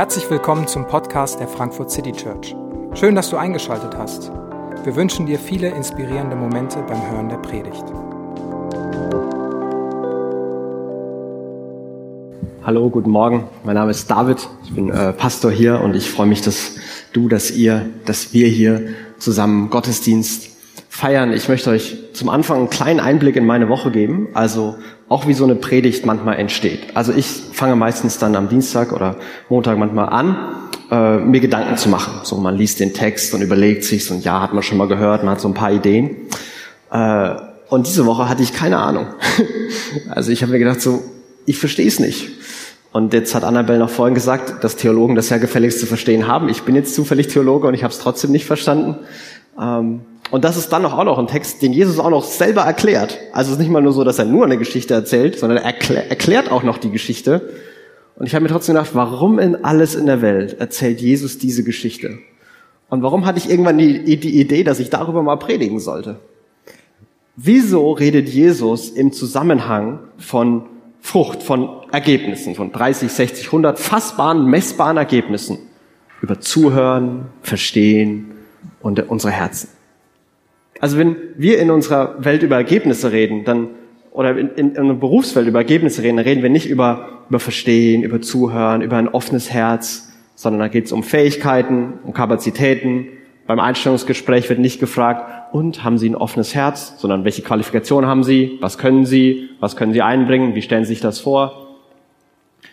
Herzlich willkommen zum Podcast der Frankfurt City Church. Schön, dass du eingeschaltet hast. Wir wünschen dir viele inspirierende Momente beim Hören der Predigt. Hallo, guten Morgen. Mein Name ist David. Ich bin äh, Pastor hier und ich freue mich, dass du, dass ihr, dass wir hier zusammen Gottesdienst feiern. Ich möchte euch zum Anfang einen kleinen Einblick in meine Woche geben, also auch wie so eine Predigt manchmal entsteht. Also ich fange meistens dann am Dienstag oder Montag manchmal an, äh, mir Gedanken zu machen. So, man liest den Text und überlegt sich und ja, hat man schon mal gehört, man hat so ein paar Ideen. Äh, und diese Woche hatte ich keine Ahnung. also ich habe mir gedacht, so, ich verstehe es nicht. Und jetzt hat Annabelle noch vorhin gesagt, dass Theologen das ja gefälligst zu verstehen haben. Ich bin jetzt zufällig Theologe und ich habe es trotzdem nicht verstanden. Ähm, und das ist dann auch noch ein Text, den Jesus auch noch selber erklärt. Also es ist nicht mal nur so, dass er nur eine Geschichte erzählt, sondern er erklär, erklärt auch noch die Geschichte. Und ich habe mir trotzdem gedacht, warum in alles in der Welt erzählt Jesus diese Geschichte? Und warum hatte ich irgendwann die, die Idee, dass ich darüber mal predigen sollte? Wieso redet Jesus im Zusammenhang von Frucht, von Ergebnissen, von 30, 60, 100 fassbaren, messbaren Ergebnissen über Zuhören, Verstehen und unsere Herzen? Also wenn wir in unserer Welt über Ergebnisse reden, dann oder in, in, in Berufswelt über Ergebnisse reden, dann reden wir nicht über, über Verstehen, über Zuhören, über ein offenes Herz, sondern da geht es um Fähigkeiten, um Kapazitäten. Beim Einstellungsgespräch wird nicht gefragt, und haben Sie ein offenes Herz, sondern welche Qualifikationen haben Sie, was können Sie, was können Sie einbringen, wie stellen Sie sich das vor.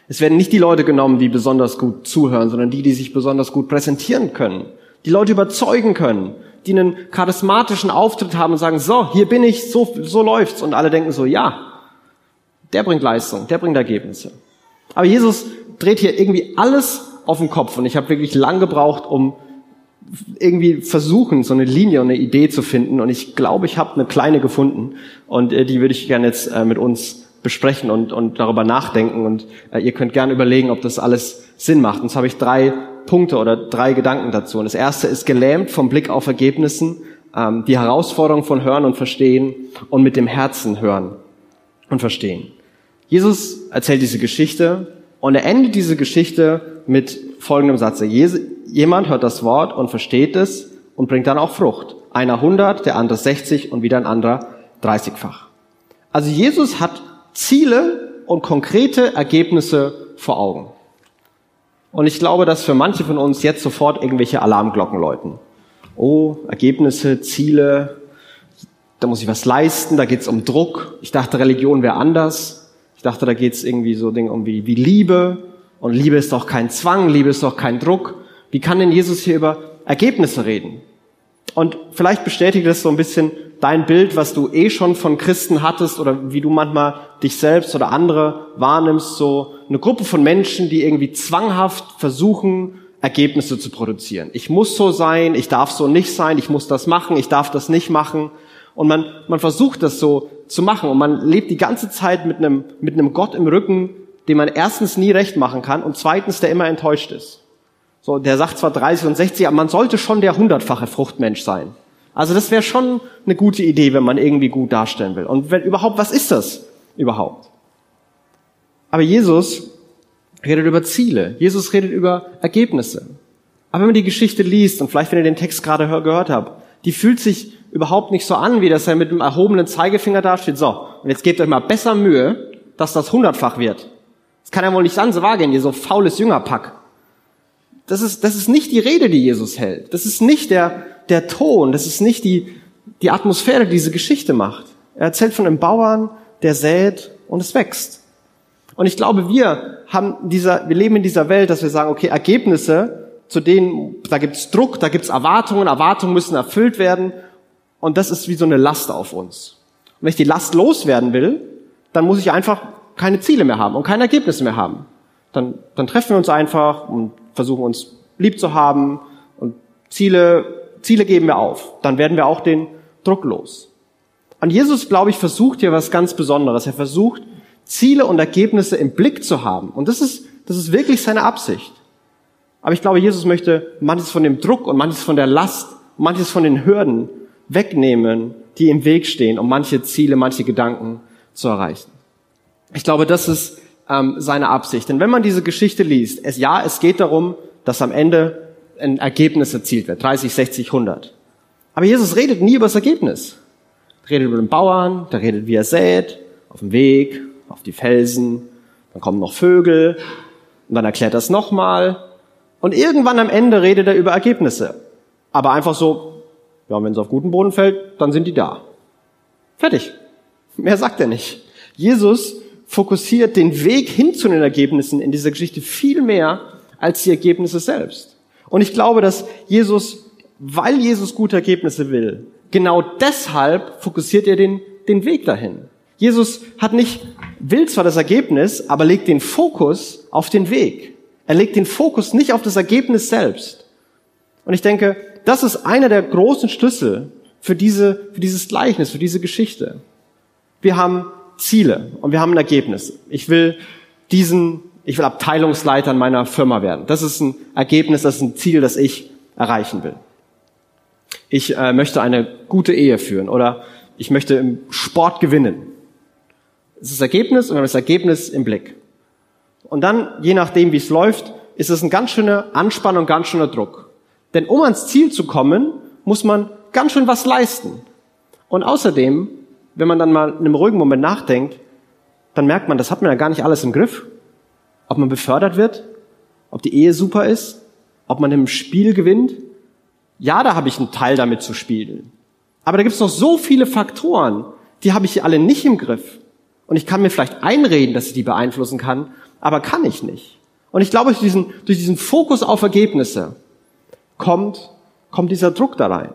Es werden nicht die Leute genommen, die besonders gut zuhören, sondern die, die sich besonders gut präsentieren können, die Leute überzeugen können, die einen charismatischen Auftritt haben und sagen, so, hier bin ich, so, so läuft's. Und alle denken so, ja, der bringt Leistung, der bringt Ergebnisse. Aber Jesus dreht hier irgendwie alles auf den Kopf und ich habe wirklich lang gebraucht, um irgendwie versuchen, so eine Linie und eine Idee zu finden. Und ich glaube, ich habe eine kleine gefunden und äh, die würde ich gerne jetzt äh, mit uns besprechen und, und darüber nachdenken. Und äh, ihr könnt gerne überlegen, ob das alles Sinn macht. Und jetzt habe ich drei Punkte oder drei Gedanken dazu. Und das erste ist gelähmt vom Blick auf Ergebnissen, ähm, die Herausforderung von Hören und Verstehen und mit dem Herzen hören und verstehen. Jesus erzählt diese Geschichte und er endet diese Geschichte mit folgendem Satz. Jemand hört das Wort und versteht es und bringt dann auch Frucht. Einer 100, der andere 60 und wieder ein anderer 30-fach. Also Jesus hat Ziele und konkrete Ergebnisse vor Augen. Und ich glaube, dass für manche von uns jetzt sofort irgendwelche Alarmglocken läuten. Oh, Ergebnisse, Ziele, da muss ich was leisten, da geht's um Druck. Ich dachte, Religion wäre anders. Ich dachte, da geht's irgendwie so Dinge um wie, wie Liebe. Und Liebe ist doch kein Zwang, Liebe ist doch kein Druck. Wie kann denn Jesus hier über Ergebnisse reden? Und vielleicht bestätigt das so ein bisschen dein Bild, was du eh schon von Christen hattest oder wie du manchmal dich selbst oder andere wahrnimmst, so eine Gruppe von Menschen, die irgendwie zwanghaft versuchen, Ergebnisse zu produzieren. Ich muss so sein, ich darf so nicht sein, ich muss das machen, ich darf das nicht machen. Und man, man versucht das so zu machen und man lebt die ganze Zeit mit einem, mit einem Gott im Rücken, dem man erstens nie recht machen kann und zweitens, der immer enttäuscht ist. So, der sagt zwar 30 und 60, aber man sollte schon der hundertfache Fruchtmensch sein. Also das wäre schon eine gute Idee, wenn man irgendwie gut darstellen will. Und wenn überhaupt, was ist das überhaupt? Aber Jesus redet über Ziele. Jesus redet über Ergebnisse. Aber wenn man die Geschichte liest und vielleicht wenn ihr den Text gerade gehört habt, die fühlt sich überhaupt nicht so an, wie dass er mit einem erhobenen Zeigefinger dasteht. So, und jetzt gebt euch mal besser Mühe, dass das hundertfach wird. Das kann ja wohl nicht an so wahrgehen, ihr so faules Jüngerpack. Das ist, das ist nicht die Rede, die Jesus hält. Das ist nicht der, der Ton, das ist nicht die, die Atmosphäre, die diese Geschichte macht. Er erzählt von einem Bauern, der sät und es wächst. Und ich glaube, wir haben dieser, wir leben in dieser Welt, dass wir sagen, okay, Ergebnisse, zu denen, da gibt's Druck, da gibt's Erwartungen, Erwartungen müssen erfüllt werden. Und das ist wie so eine Last auf uns. Und wenn ich die Last loswerden will, dann muss ich einfach keine Ziele mehr haben und keine Ergebnisse mehr haben. Dann, dann treffen wir uns einfach und versuchen uns lieb zu haben und Ziele Ziele geben wir auf. Dann werden wir auch den Druck los. Und Jesus, glaube ich, versucht hier was ganz Besonderes. Er versucht, Ziele und Ergebnisse im Blick zu haben. Und das ist, das ist wirklich seine Absicht. Aber ich glaube, Jesus möchte manches von dem Druck und manches von der Last, manches von den Hürden wegnehmen, die im Weg stehen, um manche Ziele, manche Gedanken zu erreichen. Ich glaube, das ist ähm, seine Absicht. Denn wenn man diese Geschichte liest, es, ja, es geht darum, dass am Ende ein Ergebnis erzielt wird, 30, 60, 100. Aber Jesus redet nie über das Ergebnis. Er redet über den Bauern, der redet, wie er sät, auf dem Weg, auf die Felsen, dann kommen noch Vögel, und dann erklärt er es nochmal, und irgendwann am Ende redet er über Ergebnisse. Aber einfach so, ja, wenn es auf guten Boden fällt, dann sind die da. Fertig. Mehr sagt er nicht. Jesus fokussiert den Weg hin zu den Ergebnissen in dieser Geschichte viel mehr als die Ergebnisse selbst. Und ich glaube, dass Jesus, weil Jesus gute Ergebnisse will, genau deshalb fokussiert er den, den Weg dahin. Jesus hat nicht, will zwar das Ergebnis, aber legt den Fokus auf den Weg. Er legt den Fokus nicht auf das Ergebnis selbst. Und ich denke, das ist einer der großen Schlüssel für diese, für dieses Gleichnis, für diese Geschichte. Wir haben Ziele und wir haben ein Ergebnis. Ich will diesen, ich will Abteilungsleiter in meiner Firma werden. Das ist ein Ergebnis, das ist ein Ziel, das ich erreichen will. Ich äh, möchte eine gute Ehe führen oder ich möchte im Sport gewinnen. Das ist das Ergebnis und wir haben das Ergebnis im Blick. Und dann, je nachdem, wie es läuft, ist es ein ganz schöner Anspannung, ganz schöner Druck. Denn um ans Ziel zu kommen, muss man ganz schön was leisten. Und außerdem, wenn man dann mal in einem ruhigen Moment nachdenkt, dann merkt man, das hat man ja gar nicht alles im Griff. Ob man befördert wird, ob die Ehe super ist, ob man im Spiel gewinnt. Ja, da habe ich einen Teil damit zu spielen. Aber da gibt es noch so viele Faktoren, die habe ich alle nicht im Griff. Und ich kann mir vielleicht einreden, dass ich die beeinflussen kann, aber kann ich nicht. Und ich glaube, durch diesen, durch diesen Fokus auf Ergebnisse kommt, kommt dieser Druck da rein.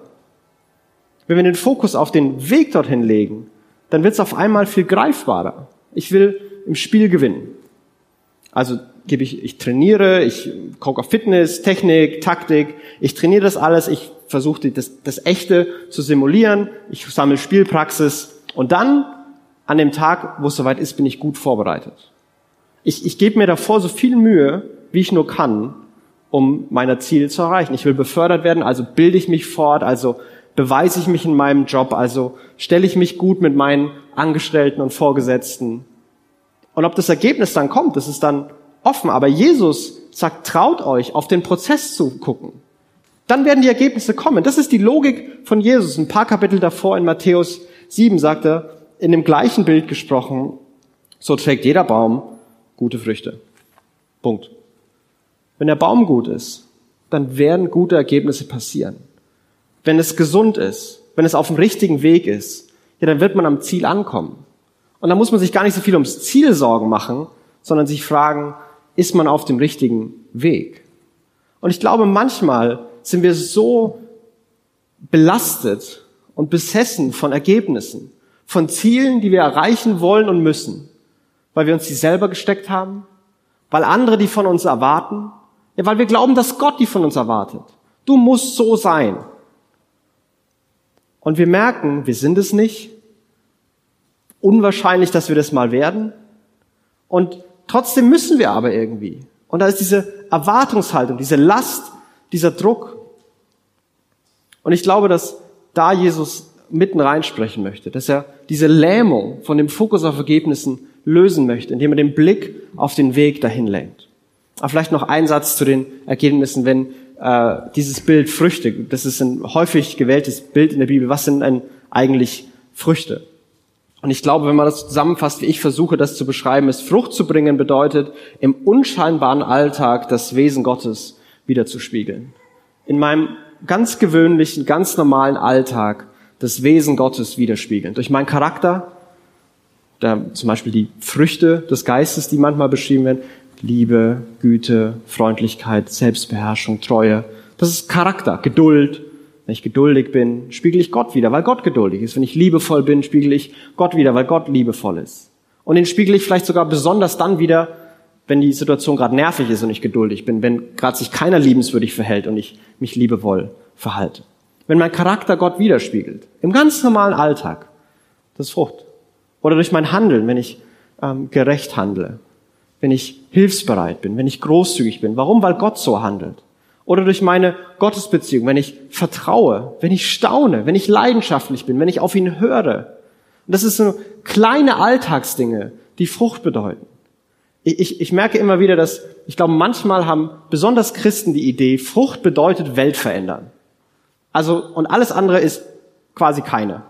Wenn wir den Fokus auf den Weg dorthin legen, dann wird es auf einmal viel greifbarer. Ich will im Spiel gewinnen. Also gebe ich, ich trainiere, ich gucke auf Fitness, Technik, Taktik, ich trainiere das alles, ich versuche das, das Echte zu simulieren, ich sammle Spielpraxis und dann an dem Tag, wo es soweit ist, bin ich gut vorbereitet. Ich, ich gebe mir davor so viel Mühe, wie ich nur kann, um meine Ziele zu erreichen. Ich will befördert werden, also bilde ich mich fort, also beweise ich mich in meinem Job, also stelle ich mich gut mit meinen Angestellten und Vorgesetzten. Und ob das Ergebnis dann kommt, das ist dann offen. Aber Jesus sagt, traut euch, auf den Prozess zu gucken. Dann werden die Ergebnisse kommen. Das ist die Logik von Jesus. Ein paar Kapitel davor in Matthäus 7 sagt er, in dem gleichen Bild gesprochen, so trägt jeder Baum gute Früchte. Punkt. Wenn der Baum gut ist, dann werden gute Ergebnisse passieren. Wenn es gesund ist, wenn es auf dem richtigen Weg ist, ja, dann wird man am Ziel ankommen. Und dann muss man sich gar nicht so viel ums Ziel Sorgen machen, sondern sich fragen, ist man auf dem richtigen Weg? Und ich glaube, manchmal sind wir so belastet und besessen von Ergebnissen, von Zielen, die wir erreichen wollen und müssen, weil wir uns die selber gesteckt haben, weil andere die von uns erwarten, ja, weil wir glauben, dass Gott die von uns erwartet. Du musst so sein. Und wir merken, wir sind es nicht. Unwahrscheinlich, dass wir das mal werden. Und trotzdem müssen wir aber irgendwie. Und da ist diese Erwartungshaltung, diese Last, dieser Druck. Und ich glaube, dass da Jesus mitten reinsprechen möchte, dass er diese Lähmung von dem Fokus auf Ergebnissen lösen möchte, indem er den Blick auf den Weg dahin lenkt. Aber vielleicht noch ein Satz zu den Ergebnissen, wenn äh, dieses Bild Früchte, das ist ein häufig gewähltes Bild in der Bibel, was sind denn eigentlich Früchte? Und ich glaube, wenn man das zusammenfasst, wie ich versuche, das zu beschreiben, ist Frucht zu bringen bedeutet, im unscheinbaren Alltag das Wesen Gottes wiederzuspiegeln. In meinem ganz gewöhnlichen, ganz normalen Alltag das Wesen Gottes widerspiegeln. Durch meinen Charakter, da zum Beispiel die Früchte des Geistes, die manchmal beschrieben werden, Liebe, Güte, Freundlichkeit, Selbstbeherrschung, Treue. Das ist Charakter, Geduld. Wenn ich geduldig bin, spiegel ich Gott wieder, weil Gott geduldig ist. Wenn ich liebevoll bin, spiegel ich Gott wieder, weil Gott liebevoll ist. Und den spiegel ich vielleicht sogar besonders dann wieder, wenn die Situation gerade nervig ist und ich geduldig bin, wenn gerade sich keiner liebenswürdig verhält und ich mich liebevoll verhalte. Wenn mein Charakter Gott widerspiegelt, im ganz normalen Alltag, das ist Frucht. Oder durch mein Handeln, wenn ich ähm, gerecht handle, wenn ich hilfsbereit bin, wenn ich großzügig bin. Warum? Weil Gott so handelt. Oder durch meine Gottesbeziehung, wenn ich vertraue, wenn ich staune, wenn ich leidenschaftlich bin, wenn ich auf ihn höre. Und das ist so kleine Alltagsdinge, die Frucht bedeuten. Ich, ich, ich merke immer wieder, dass ich glaube, manchmal haben besonders Christen die Idee, Frucht bedeutet Welt verändern. Also, und alles andere ist quasi keine.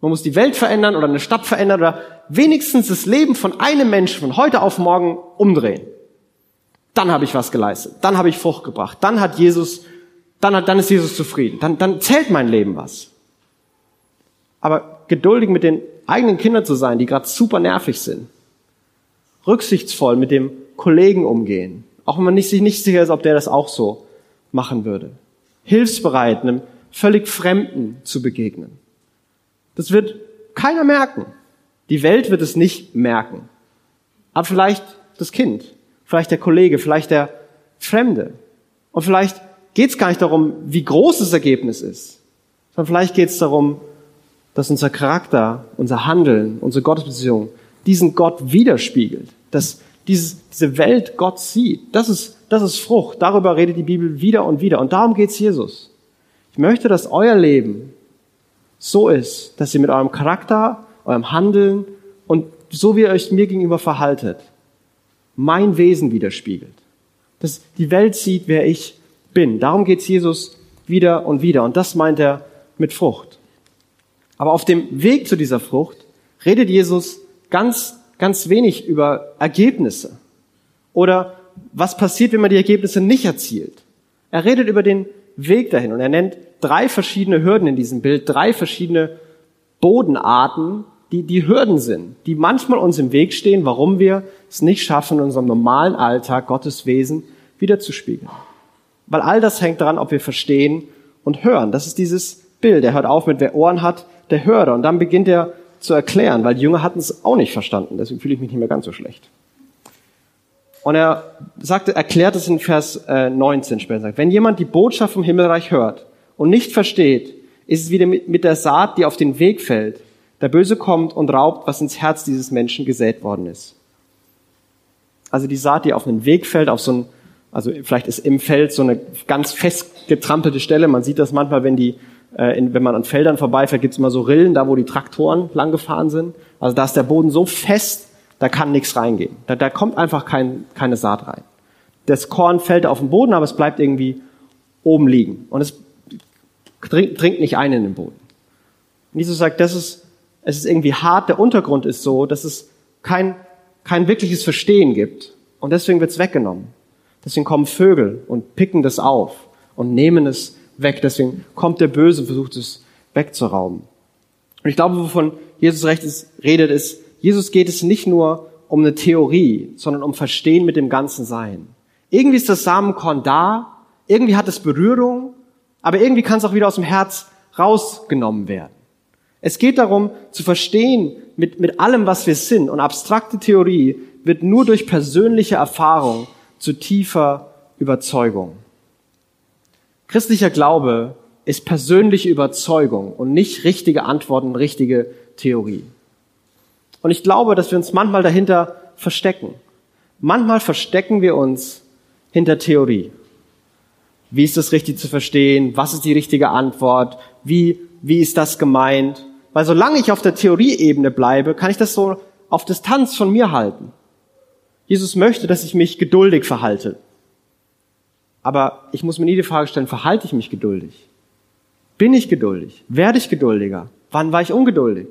Man muss die Welt verändern oder eine Stadt verändern oder wenigstens das Leben von einem Menschen von heute auf morgen umdrehen. Dann habe ich was geleistet. Dann habe ich Frucht gebracht. Dann hat Jesus, dann hat, dann ist Jesus zufrieden. Dann, dann zählt mein Leben was. Aber geduldig mit den eigenen Kindern zu sein, die gerade super nervig sind. Rücksichtsvoll mit dem Kollegen umgehen. Auch wenn man nicht, sich nicht sicher ist, ob der das auch so machen würde. Hilfsbereit, einem völlig Fremden zu begegnen. Das wird keiner merken. Die Welt wird es nicht merken. Aber vielleicht das Kind, vielleicht der Kollege, vielleicht der Fremde. Und vielleicht geht es gar nicht darum, wie groß das Ergebnis ist, sondern vielleicht geht es darum, dass unser Charakter, unser Handeln, unsere Gottesbeziehung diesen Gott widerspiegelt, dass dieses, diese Welt Gott sieht. Das ist, das ist Frucht. Darüber redet die Bibel wieder und wieder. Und darum geht's Jesus. Ich möchte, dass euer Leben so ist, dass ihr mit eurem Charakter, eurem Handeln und so wie ihr euch mir gegenüber verhaltet, mein Wesen widerspiegelt. Dass die Welt sieht, wer ich bin. Darum geht's Jesus wieder und wieder. Und das meint er mit Frucht. Aber auf dem Weg zu dieser Frucht redet Jesus ganz, ganz wenig über Ergebnisse. Oder was passiert, wenn man die Ergebnisse nicht erzielt. Er redet über den Weg dahin und er nennt drei verschiedene Hürden in diesem Bild, drei verschiedene Bodenarten, die die Hürden sind, die manchmal uns im Weg stehen, warum wir es nicht schaffen, in unserem normalen Alltag Gottes Wesen wiederzuspiegeln. Weil all das hängt daran, ob wir verstehen und hören. Das ist dieses Bild. Er hört auf mit, wer Ohren hat, der Hörer. Und dann beginnt er zu erklären, weil die Jünger hatten es auch nicht verstanden. Deswegen fühle ich mich nicht mehr ganz so schlecht. Und er sagte, erklärt es in Vers 19 äh, später. Sagt, wenn jemand die Botschaft vom Himmelreich hört und nicht versteht, ist es wieder mit der Saat, die auf den Weg fällt. Der Böse kommt und raubt, was ins Herz dieses Menschen gesät worden ist. Also die Saat, die auf den Weg fällt, auf so ein, also vielleicht ist im Feld so eine ganz fest getrampelte Stelle. Man sieht das manchmal, wenn die äh, in, wenn man an Feldern vorbeifährt, gibt's immer so Rillen, da wo die Traktoren lang gefahren sind. Also da ist der Boden so fest, da kann nichts reingehen. Da, da kommt einfach kein, keine Saat rein. Das Korn fällt auf den Boden, aber es bleibt irgendwie oben liegen. Und es dringt, dringt nicht ein in den Boden. Und Jesus sagt, das ist, es ist irgendwie hart, der Untergrund ist so, dass es kein, kein wirkliches Verstehen gibt. Und deswegen wird's weggenommen. Deswegen kommen Vögel und picken das auf und nehmen es weg. Deswegen kommt der Böse und versucht es wegzurauben. Und ich glaube, wovon Jesus recht ist, redet, ist, Jesus geht es nicht nur um eine Theorie, sondern um Verstehen mit dem ganzen Sein. Irgendwie ist das Samenkorn da, irgendwie hat es Berührung, aber irgendwie kann es auch wieder aus dem Herz rausgenommen werden. Es geht darum, zu verstehen mit, mit allem, was wir sind. Und abstrakte Theorie wird nur durch persönliche Erfahrung zu tiefer Überzeugung. Christlicher Glaube ist persönliche Überzeugung und nicht richtige Antworten, richtige Theorie. Und ich glaube, dass wir uns manchmal dahinter verstecken. Manchmal verstecken wir uns hinter Theorie. Wie ist das richtig zu verstehen? Was ist die richtige Antwort? Wie, wie ist das gemeint? Weil solange ich auf der Theorieebene bleibe, kann ich das so auf Distanz von mir halten. Jesus möchte, dass ich mich geduldig verhalte. Aber ich muss mir nie die Frage stellen, verhalte ich mich geduldig? Bin ich geduldig? Werde ich geduldiger? Wann war ich ungeduldig?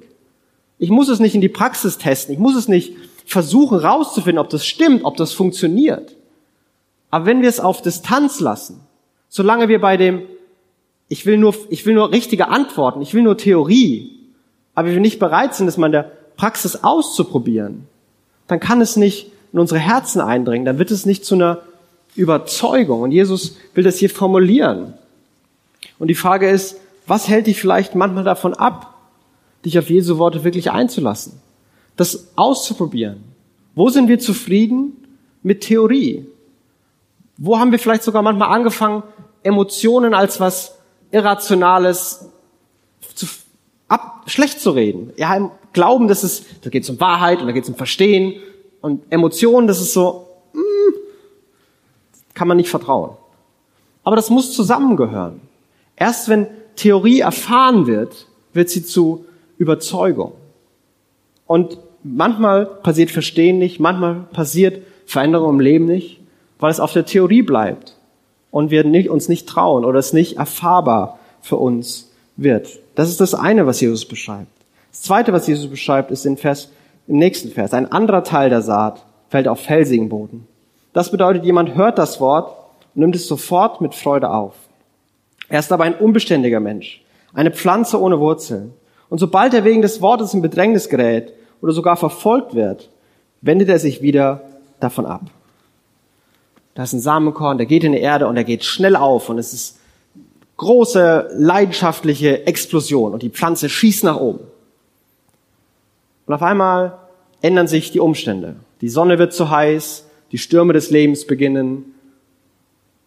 Ich muss es nicht in die Praxis testen. Ich muss es nicht versuchen rauszufinden, ob das stimmt, ob das funktioniert. Aber wenn wir es auf Distanz lassen, solange wir bei dem, ich will nur, ich will nur richtige Antworten, ich will nur Theorie, aber wir nicht bereit sind, es mal in der Praxis auszuprobieren, dann kann es nicht in unsere Herzen eindringen, dann wird es nicht zu einer Überzeugung. Und Jesus will das hier formulieren. Und die Frage ist, was hält dich vielleicht manchmal davon ab, dich auf Jesu Worte wirklich einzulassen? Das auszuprobieren. Wo sind wir zufrieden mit Theorie? Wo haben wir vielleicht sogar manchmal angefangen, Emotionen als was Irrationales zu, ab, schlecht zu reden? Ja, im Glauben, das ist, da geht es um Wahrheit und da geht es um Verstehen und Emotionen, das ist so, kann man nicht vertrauen. Aber das muss zusammengehören. Erst wenn Theorie erfahren wird, wird sie zu Überzeugung. Und manchmal passiert Verstehen nicht, manchmal passiert Veränderung im Leben nicht, weil es auf der Theorie bleibt und wir nicht, uns nicht trauen oder es nicht erfahrbar für uns wird. Das ist das eine, was Jesus beschreibt. Das zweite, was Jesus beschreibt, ist in Vers, im nächsten Vers. Ein anderer Teil der Saat fällt auf felsigen Boden. Das bedeutet, jemand hört das Wort und nimmt es sofort mit Freude auf. Er ist aber ein unbeständiger Mensch, eine Pflanze ohne Wurzeln. Und sobald er wegen des Wortes in Bedrängnis gerät oder sogar verfolgt wird, wendet er sich wieder davon ab. Da ist ein Samenkorn, der geht in die Erde und er geht schnell auf und es ist große leidenschaftliche Explosion und die Pflanze schießt nach oben. Und auf einmal ändern sich die Umstände. Die Sonne wird zu heiß, die Stürme des Lebens beginnen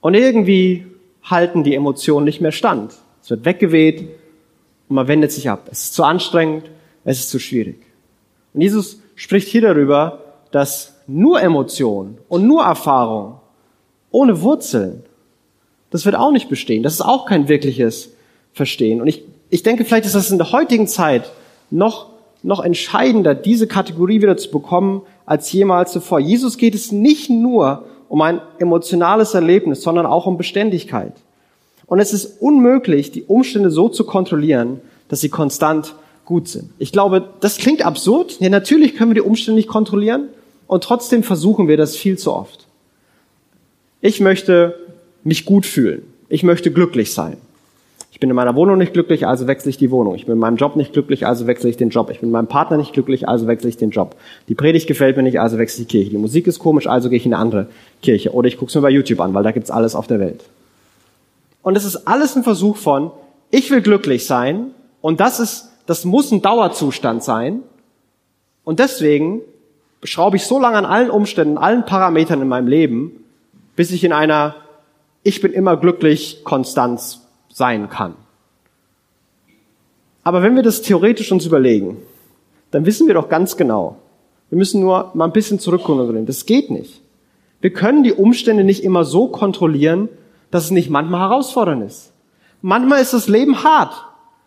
und irgendwie halten die Emotionen nicht mehr stand. Es wird weggeweht und man wendet sich ab. Es ist zu anstrengend, es ist zu schwierig. Und Jesus spricht hier darüber, dass nur Emotion und nur Erfahrung ohne Wurzeln, das wird auch nicht bestehen. Das ist auch kein wirkliches Verstehen. Und ich, ich denke, vielleicht ist das in der heutigen Zeit noch, noch entscheidender, diese Kategorie wieder zu bekommen, als jemals zuvor. Jesus geht es nicht nur um ein emotionales Erlebnis, sondern auch um Beständigkeit. Und es ist unmöglich, die Umstände so zu kontrollieren, dass sie konstant gut sind. Ich glaube, das klingt absurd. Ja, natürlich können wir die Umstände nicht kontrollieren und trotzdem versuchen wir das viel zu oft. Ich möchte mich gut fühlen. Ich möchte glücklich sein. Ich bin in meiner Wohnung nicht glücklich, also wechsle ich die Wohnung. Ich bin in meinem Job nicht glücklich, also wechsle ich den Job. Ich bin mit meinem Partner nicht glücklich, also wechsle ich den Job. Die Predigt gefällt mir nicht, also wechsle ich die Kirche. Die Musik ist komisch, also gehe ich in eine andere Kirche. Oder ich gucke es mir bei YouTube an, weil da gibt's alles auf der Welt. Und es ist alles ein Versuch von, ich will glücklich sein und das ist, das muss ein Dauerzustand sein. Und deswegen schraube ich so lange an allen Umständen, allen Parametern in meinem Leben, bis ich in einer Ich bin immer glücklich Konstanz sein kann. Aber wenn wir das theoretisch uns überlegen, dann wissen wir doch ganz genau, wir müssen nur mal ein bisschen zurückkommen. Das geht nicht. Wir können die Umstände nicht immer so kontrollieren, dass es nicht manchmal herausfordernd ist. Manchmal ist das Leben hart.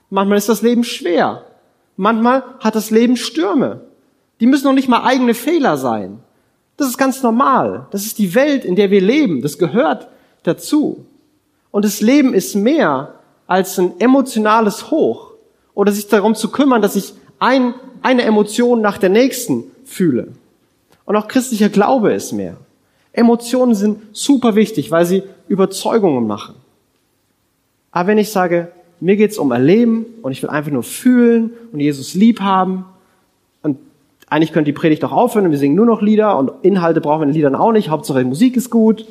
Manchmal ist das Leben schwer. Manchmal hat das Leben Stürme. Die müssen noch nicht mal eigene Fehler sein. Das ist ganz normal. Das ist die Welt, in der wir leben. Das gehört dazu. Und das Leben ist mehr als ein emotionales Hoch oder sich darum zu kümmern, dass ich ein, eine Emotion nach der nächsten fühle. Und auch christlicher Glaube ist mehr. Emotionen sind super wichtig, weil sie Überzeugungen machen. Aber wenn ich sage, mir geht's um Erleben und ich will einfach nur fühlen und Jesus lieb haben eigentlich könnte die Predigt auch aufhören und wir singen nur noch Lieder und Inhalte brauchen wir in Liedern auch nicht, Hauptsache die Musik ist gut,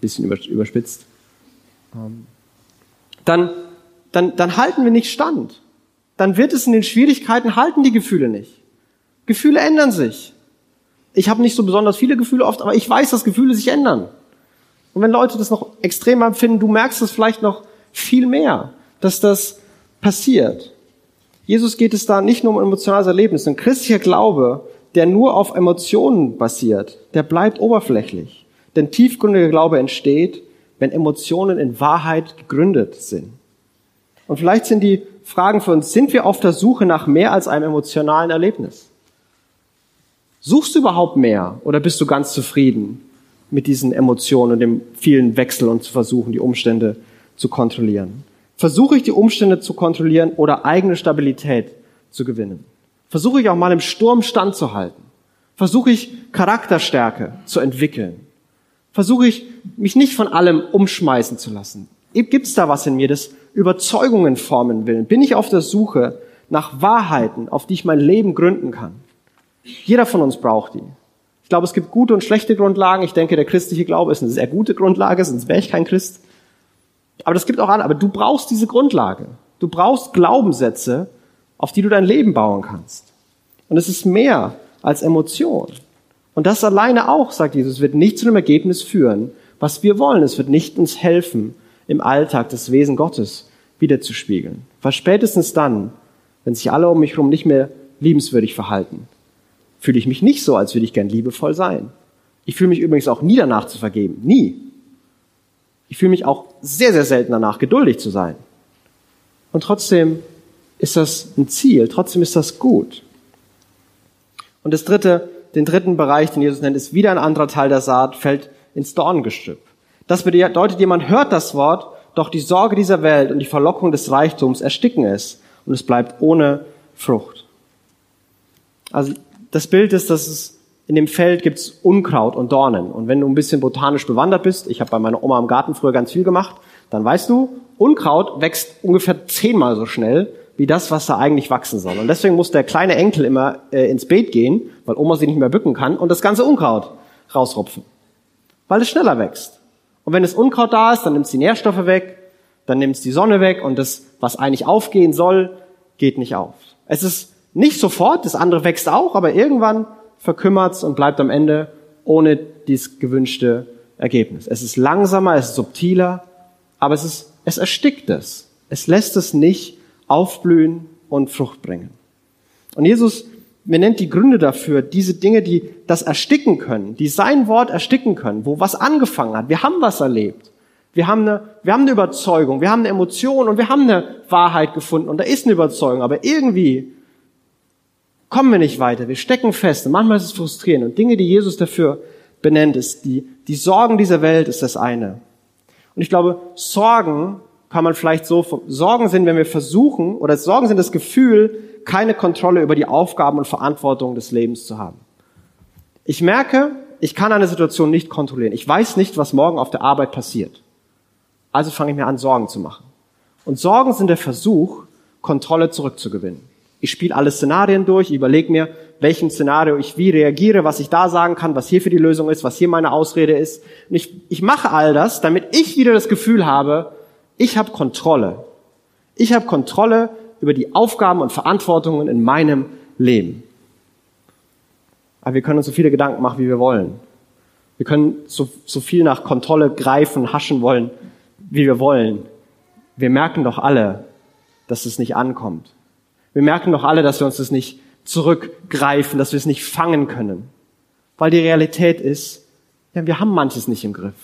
bisschen überspitzt, ähm, dann, dann, dann halten wir nicht stand. Dann wird es in den Schwierigkeiten, halten die Gefühle nicht. Gefühle ändern sich. Ich habe nicht so besonders viele Gefühle oft, aber ich weiß, dass Gefühle sich ändern. Und wenn Leute das noch extrem empfinden, du merkst es vielleicht noch viel mehr, dass das passiert. Jesus geht es da nicht nur um emotionales Erlebnis. Ein christlicher Glaube, der nur auf Emotionen basiert, der bleibt oberflächlich. Denn tiefgründiger Glaube entsteht, wenn Emotionen in Wahrheit gegründet sind. Und vielleicht sind die Fragen für uns, sind wir auf der Suche nach mehr als einem emotionalen Erlebnis? Suchst du überhaupt mehr oder bist du ganz zufrieden mit diesen Emotionen und dem vielen Wechsel und zu versuchen, die Umstände zu kontrollieren? Versuche ich die Umstände zu kontrollieren oder eigene Stabilität zu gewinnen? Versuche ich auch mal im Sturm standzuhalten? Versuche ich Charakterstärke zu entwickeln? Versuche ich mich nicht von allem umschmeißen zu lassen? Gibt es da was in mir, das Überzeugungen formen will? Bin ich auf der Suche nach Wahrheiten, auf die ich mein Leben gründen kann? Jeder von uns braucht die. Ich glaube, es gibt gute und schlechte Grundlagen. Ich denke, der christliche Glaube ist eine sehr gute Grundlage, sonst wäre ich kein Christ. Aber das gibt auch andere. Aber du brauchst diese Grundlage. Du brauchst Glaubenssätze, auf die du dein Leben bauen kannst. Und es ist mehr als Emotion. Und das alleine auch, sagt Jesus, wird nicht zu einem Ergebnis führen, was wir wollen. Es wird nicht uns helfen, im Alltag das Wesen Gottes wiederzuspiegeln. Weil spätestens dann, wenn sich alle um mich herum nicht mehr liebenswürdig verhalten, fühle ich mich nicht so, als würde ich gern liebevoll sein. Ich fühle mich übrigens auch nie danach zu vergeben. Nie. Ich fühle mich auch sehr, sehr selten danach, geduldig zu sein. Und trotzdem ist das ein Ziel, trotzdem ist das gut. Und das dritte, den dritten Bereich, den Jesus nennt, ist wieder ein anderer Teil der Saat, fällt ins Dorngestrüpp. Das bedeutet, jemand hört das Wort, doch die Sorge dieser Welt und die Verlockung des Reichtums ersticken es und es bleibt ohne Frucht. Also das Bild ist, dass es in dem Feld gibt's Unkraut und Dornen. Und wenn du ein bisschen botanisch bewandert bist, ich habe bei meiner Oma im Garten früher ganz viel gemacht, dann weißt du, Unkraut wächst ungefähr zehnmal so schnell wie das, was da eigentlich wachsen soll. Und deswegen muss der kleine Enkel immer äh, ins Beet gehen, weil Oma sich nicht mehr bücken kann und das ganze Unkraut rausrupfen. Weil es schneller wächst. Und wenn das Unkraut da ist, dann nimmt es die Nährstoffe weg, dann nimmt es die Sonne weg und das, was eigentlich aufgehen soll, geht nicht auf. Es ist nicht sofort, das andere wächst auch, aber irgendwann verkümmert's und bleibt am Ende ohne dieses gewünschte Ergebnis. Es ist langsamer, es ist subtiler, aber es ist, es erstickt es. Es lässt es nicht aufblühen und Frucht bringen. Und Jesus, mir nennt die Gründe dafür, diese Dinge, die das ersticken können, die sein Wort ersticken können, wo was angefangen hat. Wir haben was erlebt. Wir haben eine, wir haben eine Überzeugung, wir haben eine Emotion und wir haben eine Wahrheit gefunden und da ist eine Überzeugung, aber irgendwie kommen wir nicht weiter. Wir stecken fest und manchmal ist es frustrierend und Dinge, die Jesus dafür benennt, ist die, die Sorgen dieser Welt ist das eine. Und ich glaube, Sorgen kann man vielleicht so, Sorgen sind, wenn wir versuchen, oder Sorgen sind das Gefühl, keine Kontrolle über die Aufgaben und Verantwortung des Lebens zu haben. Ich merke, ich kann eine Situation nicht kontrollieren. Ich weiß nicht, was morgen auf der Arbeit passiert. Also fange ich mir an, Sorgen zu machen. Und Sorgen sind der Versuch, Kontrolle zurückzugewinnen. Ich spiele alle Szenarien durch, überlege mir, welchem Szenario ich wie reagiere, was ich da sagen kann, was hier für die Lösung ist, was hier meine Ausrede ist. Und ich, ich mache all das, damit ich wieder das Gefühl habe, ich habe Kontrolle. Ich habe Kontrolle über die Aufgaben und Verantwortungen in meinem Leben. Aber wir können uns so viele Gedanken machen, wie wir wollen. Wir können so, so viel nach Kontrolle greifen, haschen wollen, wie wir wollen. Wir merken doch alle, dass es nicht ankommt. Wir merken doch alle, dass wir uns das nicht zurückgreifen, dass wir es nicht fangen können. Weil die Realität ist, ja, wir haben manches nicht im Griff.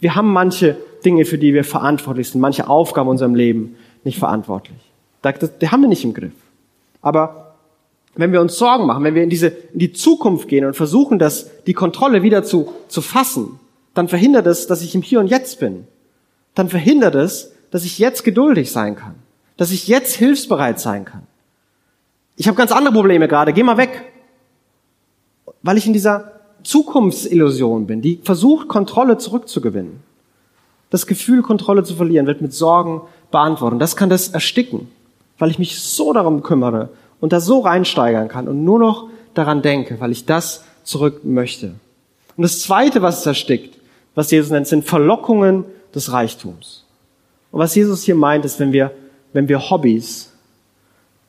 Wir haben manche Dinge, für die wir verantwortlich sind, manche Aufgaben in unserem Leben nicht verantwortlich. Die haben wir nicht im Griff. Aber wenn wir uns Sorgen machen, wenn wir in diese, in die Zukunft gehen und versuchen, das, die Kontrolle wieder zu, zu fassen, dann verhindert es, dass ich im Hier und Jetzt bin. Dann verhindert es, dass ich jetzt geduldig sein kann. Dass ich jetzt hilfsbereit sein kann. Ich habe ganz andere Probleme gerade. Geh mal weg. Weil ich in dieser Zukunftsillusion bin, die versucht, Kontrolle zurückzugewinnen. Das Gefühl, Kontrolle zu verlieren, wird mit Sorgen beantwortet. Das kann das ersticken, weil ich mich so darum kümmere und da so reinsteigern kann und nur noch daran denke, weil ich das zurück möchte. Und das Zweite, was es erstickt, was Jesus nennt, sind Verlockungen des Reichtums. Und was Jesus hier meint, ist, wenn wir, wenn wir Hobbys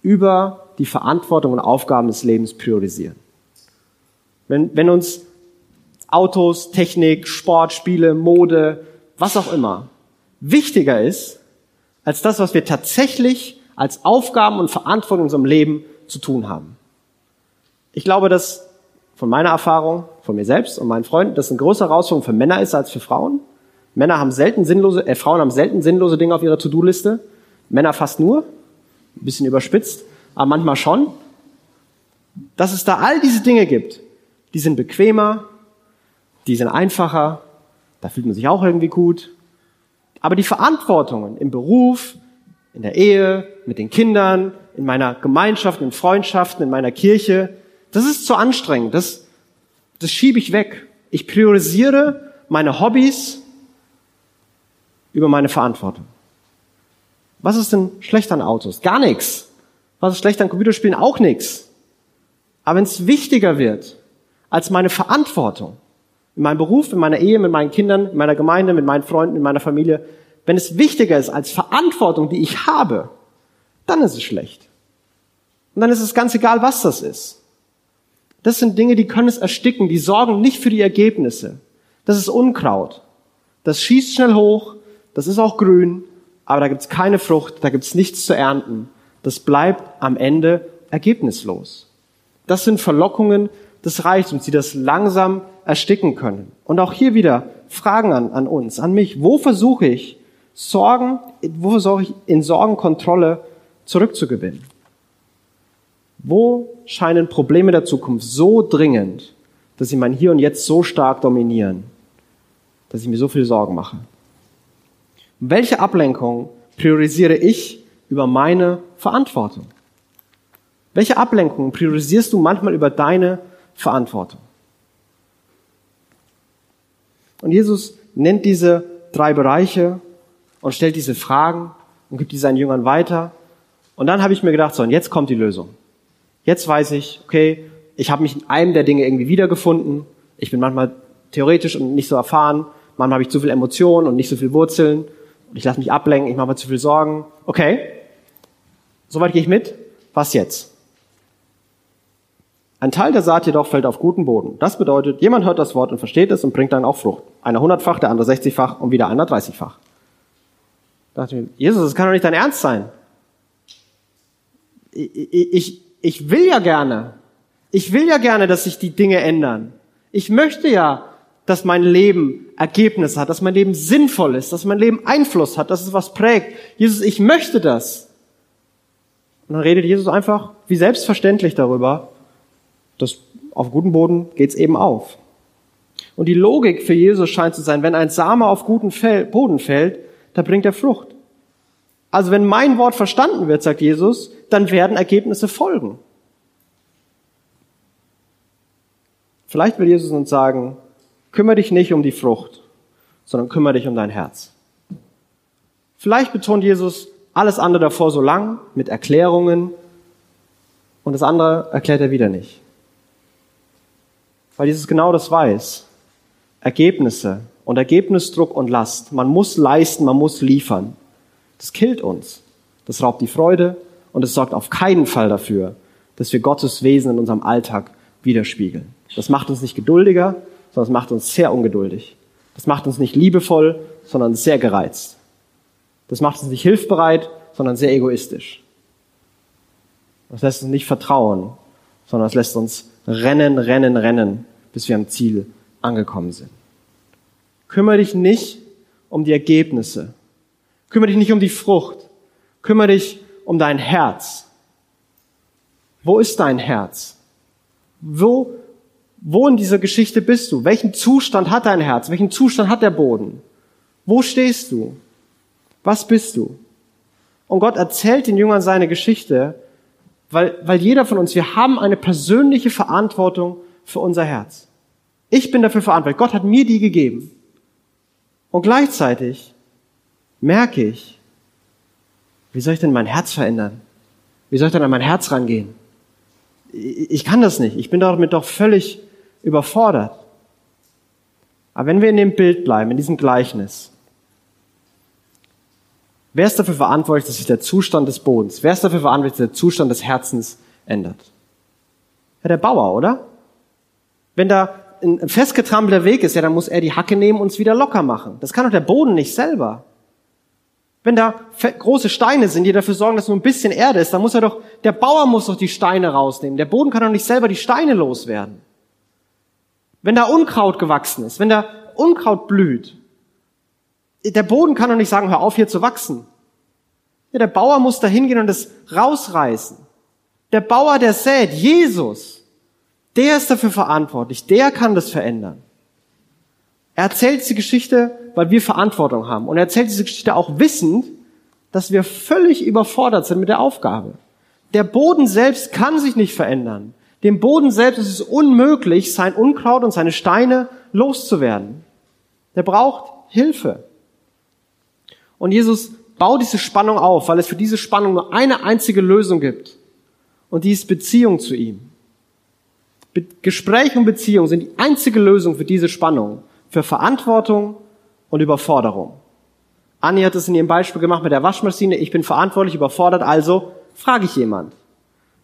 über die Verantwortung und Aufgaben des Lebens priorisieren. Wenn, wenn uns Autos, Technik, Sport, Spiele, Mode, was auch immer, wichtiger ist als das, was wir tatsächlich als Aufgaben und Verantwortung in unserem Leben zu tun haben. Ich glaube, dass von meiner Erfahrung, von mir selbst und meinen Freunden, das eine größere Herausforderung für Männer ist als für Frauen. Männer haben selten sinnlose, äh, Frauen haben selten sinnlose Dinge auf ihrer To-Do-Liste. Männer fast nur, ein bisschen überspitzt, aber manchmal schon. Dass es da all diese Dinge gibt, die sind bequemer, die sind einfacher, da fühlt man sich auch irgendwie gut. Aber die Verantwortungen im Beruf, in der Ehe, mit den Kindern, in meiner Gemeinschaft, in Freundschaften, in meiner Kirche, das ist zu anstrengend. Das, das schiebe ich weg. Ich priorisiere meine Hobbys über meine Verantwortung. Was ist denn schlecht an Autos? Gar nichts. Was ist schlecht an Computerspielen? Auch nichts. Aber wenn es wichtiger wird als meine Verantwortung, in meinem Beruf, in meiner Ehe, mit meinen Kindern, in meiner Gemeinde, mit meinen Freunden, in meiner Familie, wenn es wichtiger ist als Verantwortung, die ich habe, dann ist es schlecht. Und dann ist es ganz egal, was das ist. Das sind Dinge, die können es ersticken, die sorgen nicht für die Ergebnisse. Das ist Unkraut. Das schießt schnell hoch, das ist auch grün, aber da gibt's keine Frucht, da gibt's nichts zu ernten. Das bleibt am Ende ergebnislos. Das sind Verlockungen des Reichtums, die das langsam ersticken können. Und auch hier wieder Fragen an, an uns, an mich. Wo versuche ich, Sorgen, wo versuche ich, in Sorgen Kontrolle zurückzugewinnen? Wo scheinen Probleme der Zukunft so dringend, dass sie mein Hier und Jetzt so stark dominieren, dass ich mir so viel Sorgen mache? Welche Ablenkung priorisiere ich über meine Verantwortung? Welche Ablenkung priorisierst du manchmal über deine Verantwortung? Und Jesus nennt diese drei Bereiche und stellt diese Fragen und gibt die seinen Jüngern weiter. Und dann habe ich mir gedacht, so, und jetzt kommt die Lösung. Jetzt weiß ich, okay, ich habe mich in einem der Dinge irgendwie wiedergefunden. Ich bin manchmal theoretisch und nicht so erfahren. Manchmal habe ich zu viel Emotionen und nicht so viel Wurzeln. Ich lasse mich ablenken, ich mache mir zu viel Sorgen. Okay, soweit gehe ich mit. Was jetzt? Ein Teil der Saat jedoch fällt auf guten Boden. Das bedeutet, jemand hört das Wort und versteht es und bringt dann auch Frucht. Einer hundertfach, der andere sechzigfach und wieder einer dreißigfach. Da dachte ich Jesus, das kann doch nicht dein Ernst sein. Ich, ich, ich will ja gerne. Ich will ja gerne, dass sich die Dinge ändern. Ich möchte ja, dass mein Leben Ergebnis hat, dass mein Leben sinnvoll ist, dass mein Leben Einfluss hat, dass es was prägt. Jesus, ich möchte das. Und dann redet Jesus einfach wie selbstverständlich darüber, dass auf guten Boden geht's eben auf. Und die Logik für Jesus scheint zu sein, wenn ein Same auf guten Boden fällt, da bringt er Frucht. Also wenn mein Wort verstanden wird, sagt Jesus, dann werden Ergebnisse folgen. Vielleicht will Jesus uns sagen, kümmere dich nicht um die Frucht, sondern kümmere dich um dein Herz. Vielleicht betont Jesus alles andere davor so lang mit Erklärungen und das andere erklärt er wieder nicht. Weil Jesus genau das weiß. Ergebnisse und Ergebnisdruck und Last. Man muss leisten, man muss liefern. Das killt uns. Das raubt die Freude und es sorgt auf keinen Fall dafür, dass wir Gottes Wesen in unserem Alltag widerspiegeln. Das macht uns nicht geduldiger, sondern es macht uns sehr ungeduldig. Das macht uns nicht liebevoll, sondern sehr gereizt. Das macht uns nicht hilfbereit, sondern sehr egoistisch. Das lässt uns nicht vertrauen, sondern es lässt uns rennen, rennen, rennen, bis wir am Ziel angekommen sind. Kümmere dich nicht um die Ergebnisse. Kümmere dich nicht um die Frucht. Kümmere dich um dein Herz. Wo ist dein Herz? Wo wo in dieser Geschichte bist du? Welchen Zustand hat dein Herz? Welchen Zustand hat der Boden? Wo stehst du? Was bist du? Und Gott erzählt den Jüngern seine Geschichte, weil, weil jeder von uns, wir haben eine persönliche Verantwortung für unser Herz. Ich bin dafür verantwortlich. Gott hat mir die gegeben. Und gleichzeitig merke ich, wie soll ich denn mein Herz verändern? Wie soll ich denn an mein Herz rangehen? Ich kann das nicht. Ich bin damit doch völlig überfordert. Aber wenn wir in dem Bild bleiben, in diesem Gleichnis, wer ist dafür verantwortlich, dass sich der Zustand des Bodens, wer ist dafür verantwortlich, dass der Zustand des Herzens ändert? Ja, der Bauer, oder? Wenn da ein festgetrampelter Weg ist, ja, dann muss er die Hacke nehmen und es wieder locker machen. Das kann doch der Boden nicht selber. Wenn da große Steine sind, die dafür sorgen, dass nur ein bisschen Erde ist, dann muss er doch, der Bauer muss doch die Steine rausnehmen. Der Boden kann doch nicht selber die Steine loswerden. Wenn da Unkraut gewachsen ist, wenn da Unkraut blüht, der Boden kann doch nicht sagen, hör auf hier zu wachsen. Ja, der Bauer muss da hingehen und es rausreißen. Der Bauer, der sät, Jesus, der ist dafür verantwortlich, der kann das verändern. Er erzählt diese Geschichte, weil wir Verantwortung haben. Und er erzählt diese Geschichte auch wissend, dass wir völlig überfordert sind mit der Aufgabe. Der Boden selbst kann sich nicht verändern. Dem Boden selbst ist es unmöglich, sein Unkraut und seine Steine loszuwerden. Der braucht Hilfe. Und Jesus baut diese Spannung auf, weil es für diese Spannung nur eine einzige Lösung gibt. Und die ist Beziehung zu ihm. Be Gespräch und Beziehung sind die einzige Lösung für diese Spannung, für Verantwortung und Überforderung. Anni hat es in ihrem Beispiel gemacht mit der Waschmaschine. Ich bin verantwortlich, überfordert, also frage ich jemand.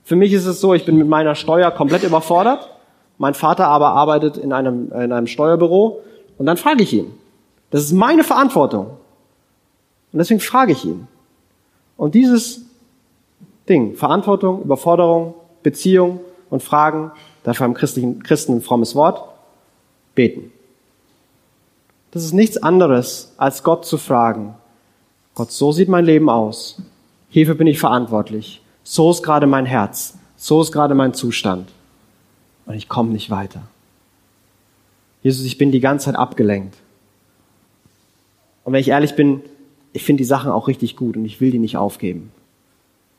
Für mich ist es so, ich bin mit meiner Steuer komplett überfordert. Mein Vater aber arbeitet in einem, in einem Steuerbüro und dann frage ich ihn. Das ist meine Verantwortung. Und deswegen frage ich ihn. Und dieses Ding, Verantwortung, Überforderung, Beziehung und Fragen, dafür haben Christen, Christen ein frommes Wort, beten. Das ist nichts anderes, als Gott zu fragen. Gott, so sieht mein Leben aus. Hierfür bin ich verantwortlich. So ist gerade mein Herz. so ist gerade mein Zustand und ich komme nicht weiter. Jesus, ich bin die ganze Zeit abgelenkt. Und wenn ich ehrlich bin, ich finde die Sachen auch richtig gut und ich will die nicht aufgeben.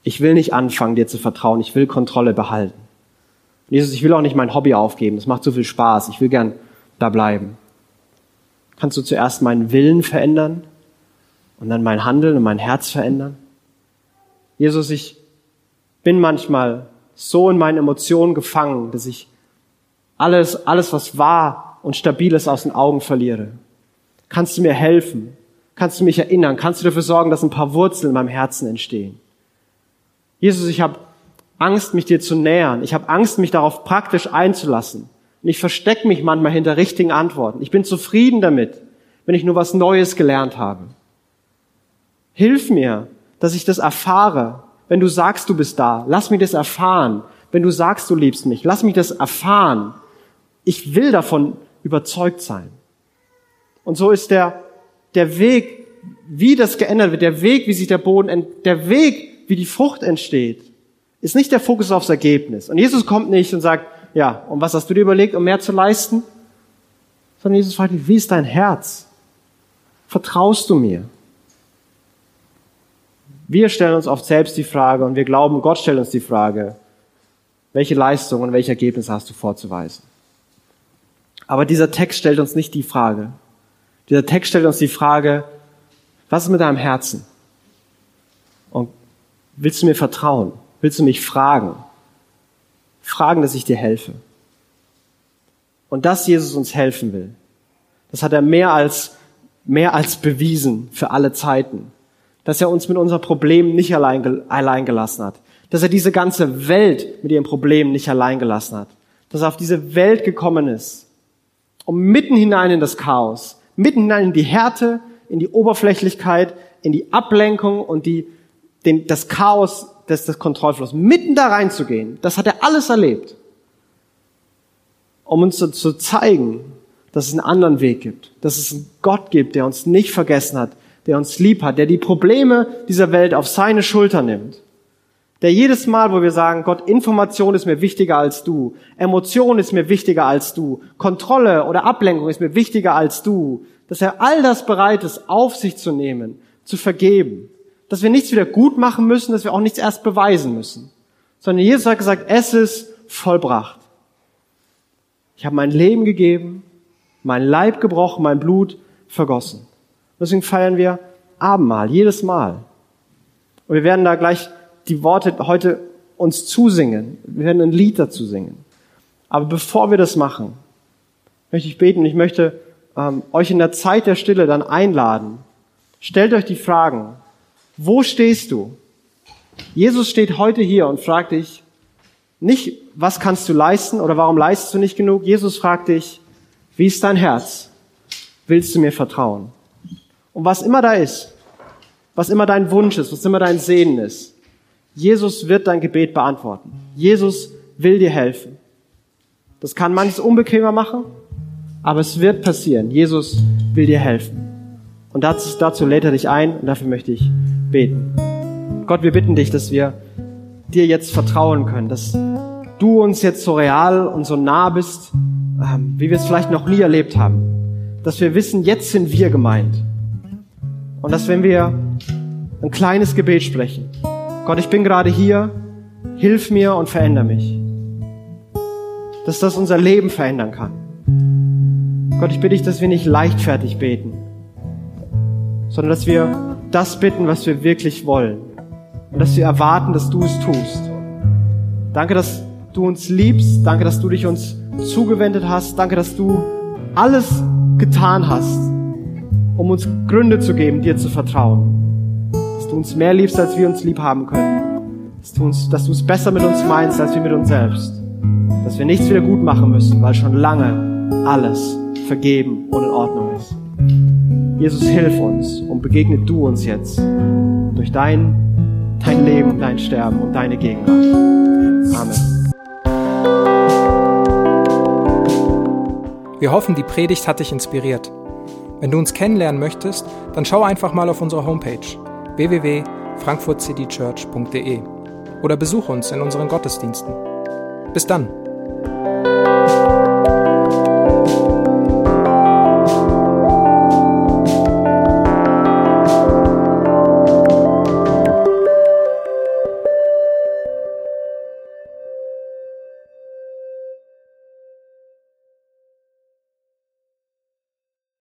Ich will nicht anfangen, dir zu vertrauen. Ich will Kontrolle behalten. Jesus, ich will auch nicht mein Hobby aufgeben. Das macht so viel Spaß. Ich will gern da bleiben. Kannst du zuerst meinen Willen verändern und dann mein Handeln und mein Herz verändern? Jesus, ich bin manchmal so in meinen Emotionen gefangen, dass ich alles, alles, was wahr und stabil ist, aus den Augen verliere. Kannst du mir helfen? Kannst du mich erinnern? Kannst du dafür sorgen, dass ein paar Wurzeln in meinem Herzen entstehen? Jesus, ich habe Angst, mich dir zu nähern. Ich habe Angst, mich darauf praktisch einzulassen. Und ich verstecke mich manchmal hinter richtigen Antworten. Ich bin zufrieden damit, wenn ich nur was Neues gelernt habe. Hilf mir, dass ich das erfahre. Wenn du sagst, du bist da, lass mich das erfahren. Wenn du sagst, du liebst mich, lass mich das erfahren. Ich will davon überzeugt sein. Und so ist der, der Weg, wie das geändert wird, der Weg, wie sich der Boden, der Weg, wie die Frucht entsteht, ist nicht der Fokus aufs Ergebnis. Und Jesus kommt nicht und sagt, ja, und was hast du dir überlegt, um mehr zu leisten? Sondern Jesus fragt dich, wie ist dein Herz? Vertraust du mir? Wir stellen uns oft selbst die Frage und wir glauben, Gott stellt uns die Frage, welche Leistung und welche Ergebnisse hast du vorzuweisen? Aber dieser Text stellt uns nicht die Frage. Dieser Text stellt uns die Frage, was ist mit deinem Herzen? Und willst du mir vertrauen? Willst du mich fragen? Fragen, dass ich dir helfe. Und dass Jesus uns helfen will, das hat er mehr als, mehr als bewiesen für alle Zeiten. Dass er uns mit unserem Problem nicht allein, allein gelassen hat. Dass er diese ganze Welt mit ihrem Problem nicht allein gelassen hat. Dass er auf diese Welt gekommen ist, um mitten hinein in das Chaos, mitten in die Härte, in die Oberflächlichkeit, in die Ablenkung und die, den, das Chaos des, des Kontrollflusses, mitten da reinzugehen. Das hat er alles erlebt. Um uns zu, zu zeigen, dass es einen anderen Weg gibt, dass es einen Gott gibt, der uns nicht vergessen hat, der uns lieb hat, der die Probleme dieser Welt auf seine Schulter nimmt. Der jedes Mal, wo wir sagen, Gott, Information ist mir wichtiger als du, Emotion ist mir wichtiger als du, Kontrolle oder Ablenkung ist mir wichtiger als du, dass er all das bereit ist, auf sich zu nehmen, zu vergeben. Dass wir nichts wieder gut machen müssen, dass wir auch nichts erst beweisen müssen. Sondern Jesus hat gesagt, es ist vollbracht. Ich habe mein Leben gegeben, mein Leib gebrochen, mein Blut vergossen. Deswegen feiern wir Abendmahl, jedes Mal. Und wir werden da gleich die Worte heute uns zusingen. Wir werden ein Lied dazu singen. Aber bevor wir das machen, möchte ich beten, ich möchte ähm, euch in der Zeit der Stille dann einladen. Stellt euch die Fragen. Wo stehst du? Jesus steht heute hier und fragt dich nicht, was kannst du leisten oder warum leistest du nicht genug? Jesus fragt dich, wie ist dein Herz? Willst du mir vertrauen? Und was immer da ist, was immer dein Wunsch ist, was immer dein Sehnen ist, Jesus wird dein Gebet beantworten. Jesus will dir helfen. Das kann manches unbequemer machen, aber es wird passieren. Jesus will dir helfen. Und dazu, dazu lädt er dich ein und dafür möchte ich beten. Gott, wir bitten dich, dass wir dir jetzt vertrauen können, dass du uns jetzt so real und so nah bist, ähm, wie wir es vielleicht noch nie erlebt haben. Dass wir wissen, jetzt sind wir gemeint. Und dass wenn wir ein kleines Gebet sprechen, Gott, ich bin gerade hier, hilf mir und verändere mich. Dass das unser Leben verändern kann. Gott, ich bitte dich, dass wir nicht leichtfertig beten, sondern dass wir das bitten, was wir wirklich wollen. Und dass wir erwarten, dass du es tust. Danke, dass du uns liebst. Danke, dass du dich uns zugewendet hast. Danke, dass du alles getan hast, um uns Gründe zu geben, dir zu vertrauen. Du uns mehr liebst, als wir uns lieb haben können. Dass du, uns, dass du es besser mit uns meinst, als wir mit uns selbst. Dass wir nichts wieder gut machen müssen, weil schon lange alles vergeben und in Ordnung ist. Jesus, hilf uns und begegne du uns jetzt durch dein, dein Leben, dein Sterben und deine Gegenwart. Amen. Wir hoffen, die Predigt hat dich inspiriert. Wenn du uns kennenlernen möchtest, dann schau einfach mal auf unsere Homepage www.frankfurtcitychurch.de oder besuche uns in unseren Gottesdiensten. Bis dann!